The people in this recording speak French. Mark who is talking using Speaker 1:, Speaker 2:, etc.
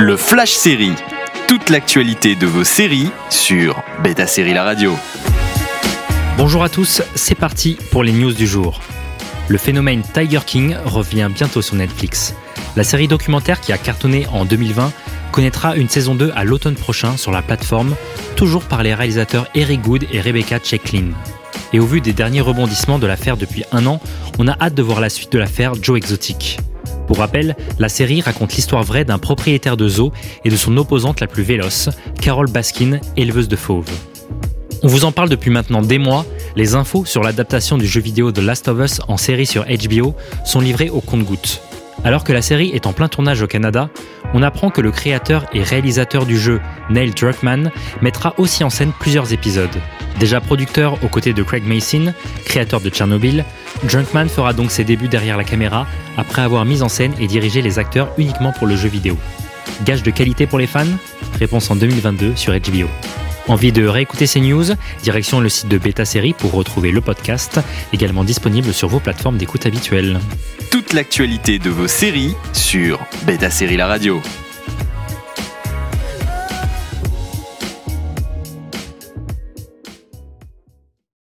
Speaker 1: Le Flash Série. Toute l'actualité de vos séries sur Beta Série La Radio.
Speaker 2: Bonjour à tous, c'est parti pour les news du jour. Le phénomène Tiger King revient bientôt sur Netflix. La série documentaire qui a cartonné en 2020 connaîtra une saison 2 à l'automne prochain sur la plateforme, toujours par les réalisateurs Eric Good et Rebecca Checklin. Et au vu des derniers rebondissements de l'affaire depuis un an, on a hâte de voir la suite de l'affaire Joe Exotic. Pour rappel, la série raconte l'histoire vraie d'un propriétaire de zoo et de son opposante la plus véloce, Carol Baskin, éleveuse de fauves. On vous en parle depuis maintenant des mois, les infos sur l'adaptation du jeu vidéo The Last of Us en série sur HBO sont livrées au compte-gouttes. Alors que la série est en plein tournage au Canada, on apprend que le créateur et réalisateur du jeu, Neil Druckmann, mettra aussi en scène plusieurs épisodes. Déjà producteur aux côtés de Craig Mason, créateur de Tchernobyl, Druckmann fera donc ses débuts derrière la caméra après avoir mis en scène et dirigé les acteurs uniquement pour le jeu vidéo. Gage de qualité pour les fans Réponse en 2022 sur HBO. Envie de réécouter ces news Direction le site de Beta Série pour retrouver le podcast, également disponible sur vos plateformes d'écoute habituelles.
Speaker 1: Toute l'actualité de vos séries sur Beta Série La Radio.